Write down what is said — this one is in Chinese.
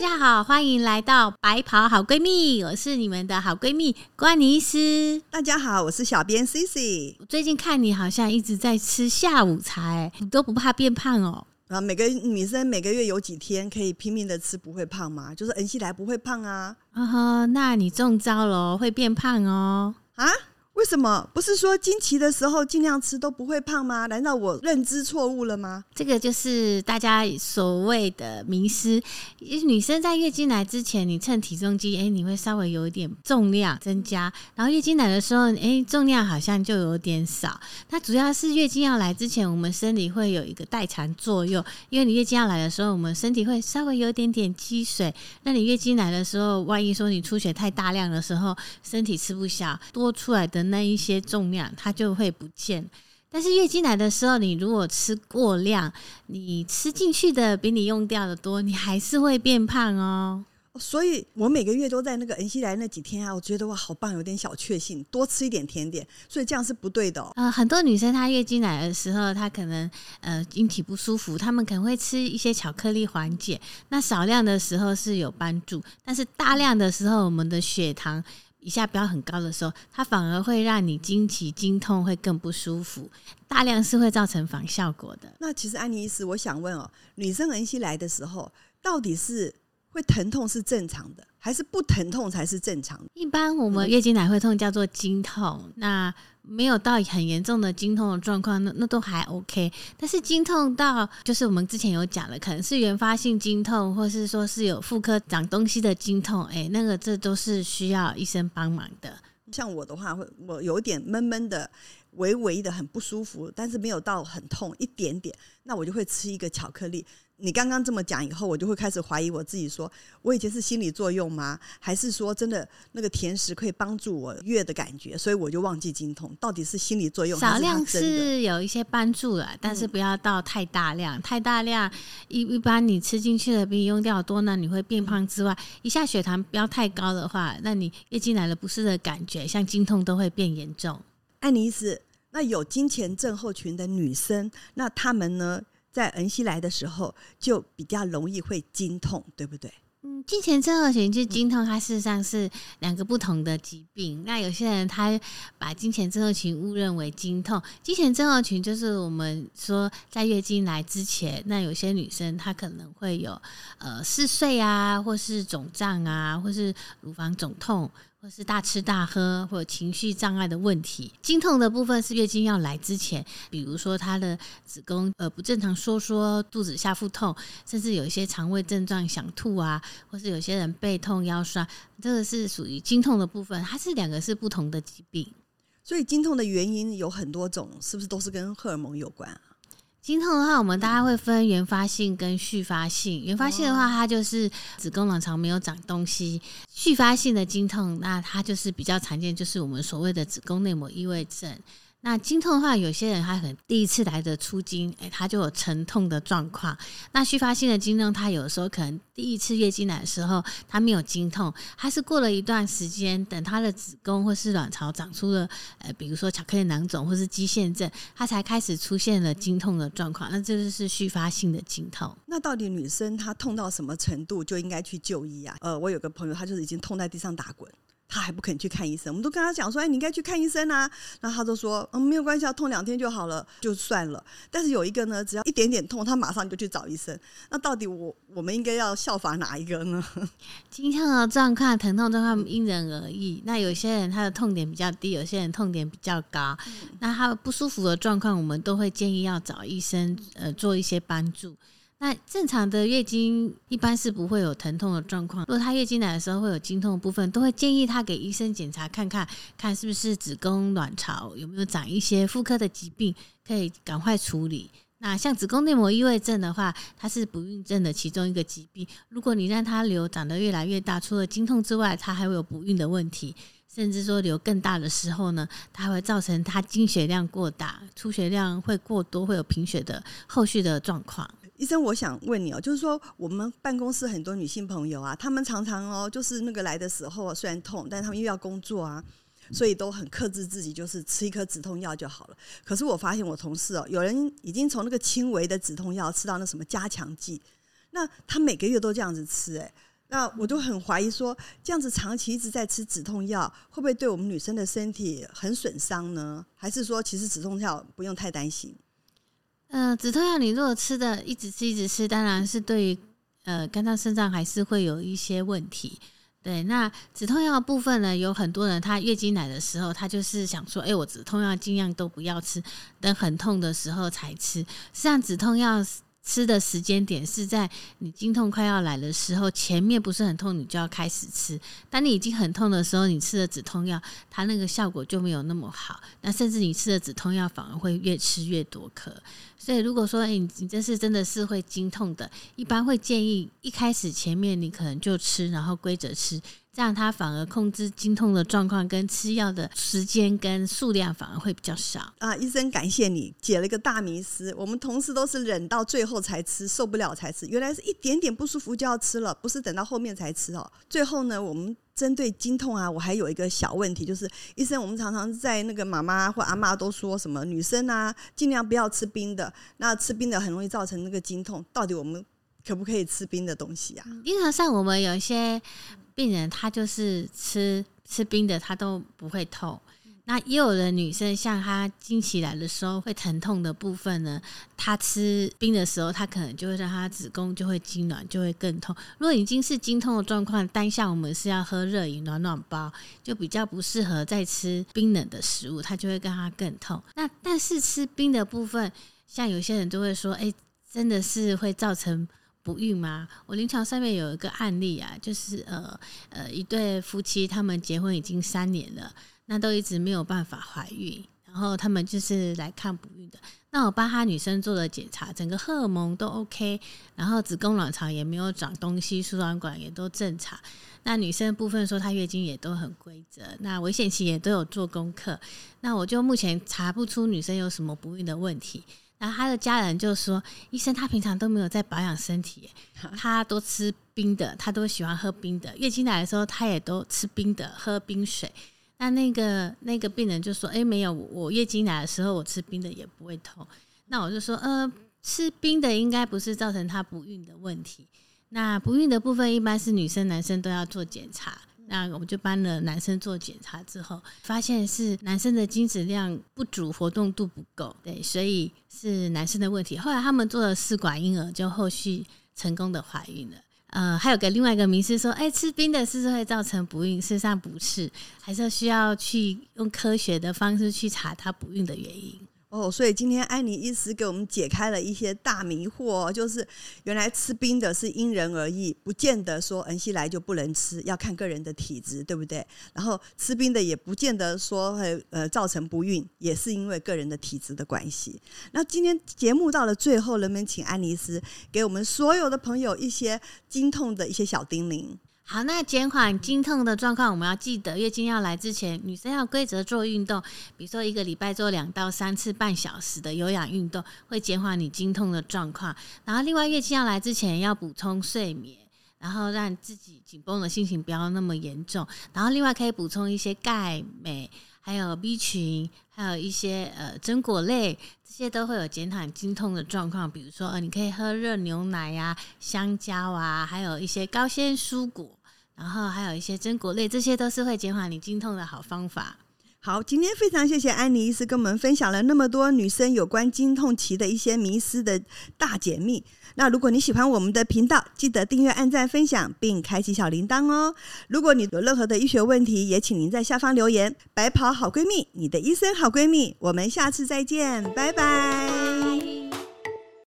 家好，欢迎来到白袍好闺蜜，我是你们的好闺蜜关妮斯。大家好，我是小编 C C。最近看你好像一直在吃下午茶，你都不怕变胖哦？啊，每个女生每个月有几天可以拼命的吃，不会胖吗？就是恩熙来不会胖啊。啊哈，那你中招了，会变胖哦。啊？为什么不是说经期的时候尽量吃都不会胖吗？难道我认知错误了吗？这个就是大家所谓的迷失。女生在月经来之前，你称体重机，哎，你会稍微有一点重量增加；然后月经来的时候，哎，重量好像就有点少。那主要是月经要来之前，我们身体会有一个代偿作用，因为你月经要来的时候，我们身体会稍微有点点积水。那你月经来的时候，万一说你出血太大量的时候，身体吃不消，多出来的。那一些重量它就会不见，但是月经来的时候，你如果吃过量，你吃进去的比你用掉的多，你还是会变胖哦。所以我每个月都在那个恩熙来那几天啊，我觉得哇好棒，有点小确幸，多吃一点甜点。所以这样是不对的。呃，很多女生她月经来的时候，她可能呃经体不舒服，她们可能会吃一些巧克力缓解。那少量的时候是有帮助，但是大量的时候，我们的血糖。一下飙很高的时候，它反而会让你经期经痛会更不舒服，大量是会造成反效果的。那其实安妮医师，我想问哦，女生恩熙来的时候，到底是会疼痛是正常的，还是不疼痛才是正常的？一般我们月经来会痛叫做经痛，那。没有到很严重的经痛的状况，那那都还 OK。但是经痛到就是我们之前有讲了，可能是原发性经痛，或是说是有妇科长东西的经痛，哎，那个这都是需要医生帮忙的。像我的话，会我有点闷闷的、微微的很不舒服，但是没有到很痛一点点，那我就会吃一个巧克力。你刚刚这么讲以后，我就会开始怀疑我自己，说我以前是心理作用吗？还是说真的那个甜食可以帮助我月的感觉，所以我就忘记经痛？到底是心理作用？少量是有一些帮助了，但是不要到太大量。太大量一一般你吃进去的比你用掉多，呢你会变胖之外，一下血糖不要太高的话，那你月经来了不适的感觉，像经痛都会变严重。爱妮丝，那有金钱症候群的女生，那她们呢？在恩熙来的时候，就比较容易会经痛，对不对？嗯，金钱症候群就经痛，它事实上是两个不同的疾病。那有些人他把金钱症候群误认为经痛，金钱症候群就是我们说在月经来之前，那有些女生她可能会有呃嗜睡啊，或是肿胀啊，或是乳房肿痛。或是大吃大喝，或者情绪障碍的问题，经痛的部分是月经要来之前，比如说她的子宫呃不正常收缩，肚子下腹痛，甚至有一些肠胃症状想吐啊，或是有些人背痛腰酸，这个是属于经痛的部分，它是两个是不同的疾病。所以经痛的原因有很多种，是不是都是跟荷尔蒙有关？经痛的话，我们大概会分原发性跟续发性。原发性的话，它就是子宫卵巢没有长东西；续发性的经痛，那它就是比较常见，就是我们所谓的子宫内膜异位症。那经痛的话，有些人他可能第一次来的出经，哎，他就有沉痛的状况。那续发性的经痛，他有的时候可能第一次月经来的时候，他没有经痛，他是过了一段时间，等他的子宫或是卵巢长出了，呃，比如说巧克力囊肿或是肌腺症，他才开始出现了经痛的状况。那这就是续发性的经痛。那到底女生她痛到什么程度就应该去就医啊？呃，我有个朋友，他就是已经痛在地上打滚。他还不肯去看医生，我们都跟他讲说：“哎，你应该去看医生啊。”然后他都说：“嗯，没有关系，痛两天就好了，就算了。”但是有一个呢，只要一点点痛，他马上就去找医生。那到底我我们应该要效仿哪一个呢？经常的状况、疼痛状况因人而异。那有些人他的痛点比较低，有些人痛点比较高。那他不舒服的状况，我们都会建议要找医生呃做一些帮助。那正常的月经一般是不会有疼痛的状况。如果她月经来的时候会有经痛的部分，都会建议她给医生检查看看，看是不是子宫卵巢有没有长一些妇科的疾病，可以赶快处理。那像子宫内膜异位症的话，它是不孕症的其中一个疾病。如果你让它瘤长得越来越大，除了经痛之外，它还会有不孕的问题，甚至说瘤更大的时候呢，它会造成它经血量过大，出血量会过多，会有贫血的后续的状况。医生，我想问你哦，就是说我们办公室很多女性朋友啊，她们常常哦，就是那个来的时候虽然痛，但她们又要工作啊，所以都很克制自己，就是吃一颗止痛药就好了。可是我发现我同事哦，有人已经从那个轻微的止痛药吃到那什么加强剂，那他每个月都这样子吃，哎，那我就很怀疑说，这样子长期一直在吃止痛药，会不会对我们女生的身体很损伤呢？还是说，其实止痛药不用太担心？呃，止痛药你如果吃的一直吃一直吃，当然是对于呃肝脏肾脏还是会有一些问题。对，那止痛药的部分呢，有很多人他月经来的时候，他就是想说，哎，我止痛药尽量都不要吃，等很痛的时候才吃。实际上，止痛药。吃的时间点是在你经痛快要来的时候，前面不是很痛，你就要开始吃。当你已经很痛的时候，你吃的止痛药，它那个效果就没有那么好。那甚至你吃的止痛药反而会越吃越多颗。所以如果说，哎，你你这是真的是会经痛的，一般会建议一开始前面你可能就吃，然后规则吃。这样它反而控制经痛的状况，跟吃药的时间跟数量反而会比较少啊！医生，感谢你解了一个大迷思。我们同事都是忍到最后才吃，受不了才吃，原来是一点点不舒服就要吃了，不是等到后面才吃哦。最后呢，我们针对经痛啊，我还有一个小问题，就是医生，我们常常在那个妈妈或阿妈都说什么女生啊，尽量不要吃冰的，那吃冰的很容易造成那个经痛。到底我们可不可以吃冰的东西啊？因为像我们有一些。病人他就是吃吃冰的，他都不会痛。那也有的女生，像她经期来的时候会疼痛的部分呢，她吃冰的时候，她可能就会让她子宫就会痉挛，就会更痛。如果已经是经痛的状况，当下我们是要喝热饮暖暖包，就比较不适合再吃冰冷的食物，它就会让她更痛。那但是吃冰的部分，像有些人都会说，哎，真的是会造成。不孕吗？我临床上面有一个案例啊，就是呃呃一对夫妻，他们结婚已经三年了，那都一直没有办法怀孕，然后他们就是来看不孕的。那我帮他女生做了检查，整个荷尔蒙都 OK，然后子宫卵巢也没有长东西，输卵管也都正常。那女生部分说她月经也都很规则，那危险期也都有做功课。那我就目前查不出女生有什么不孕的问题。然后他的家人就说：“医生，她平常都没有在保养身体，她都吃冰的，她都喜欢喝冰的。月经来的时候，她也都吃冰的，喝冰水。那那个那个病人就说：‘哎，没有，我月经来的时候，我吃冰的也不会痛。’那我就说：‘呃，吃冰的应该不是造成他不孕的问题。那不孕的部分，一般是女生、男生都要做检查。’那我们就帮了男生做检查之后，发现是男生的精子量不足，活动度不够，对，所以是男生的问题。后来他们做了试管婴儿，就后续成功的怀孕了。呃，还有个另外一个名是说，哎，吃冰的是不是会造成不孕？事实上不是，还是需要去用科学的方式去查它不孕的原因。哦，所以今天安妮医师给我们解开了一些大迷惑，就是原来吃冰的是因人而异，不见得说恩熙来就不能吃，要看个人的体质，对不对？然后吃冰的也不见得说会呃造成不孕，也是因为个人的体质的关系。那今天节目到了最后，能不能请安妮师给我们所有的朋友一些经痛的一些小叮咛？好，那减缓经痛的状况，我们要记得月经要来之前，女生要规则做运动，比如说一个礼拜做两到三次半小时的有氧运动，会减缓你经痛的状况。然后另外月经要来之前要补充睡眠，然后让自己紧绷的心情不要那么严重。然后另外可以补充一些钙、镁，还有 B 群，还有一些呃榛果类，这些都会有减缓经痛的状况。比如说呃，你可以喝热牛奶呀、香蕉啊，还有一些高纤蔬果。然后还有一些榛果类，这些都是会减缓你经痛的好方法。好，今天非常谢谢安妮医师跟我们分享了那么多女生有关经痛期的一些迷思的大解密。那如果你喜欢我们的频道，记得订阅、按赞、分享，并开启小铃铛哦。如果你有任何的医学问题，也请您在下方留言。白袍好闺蜜，你的医生好闺蜜，我们下次再见，拜拜。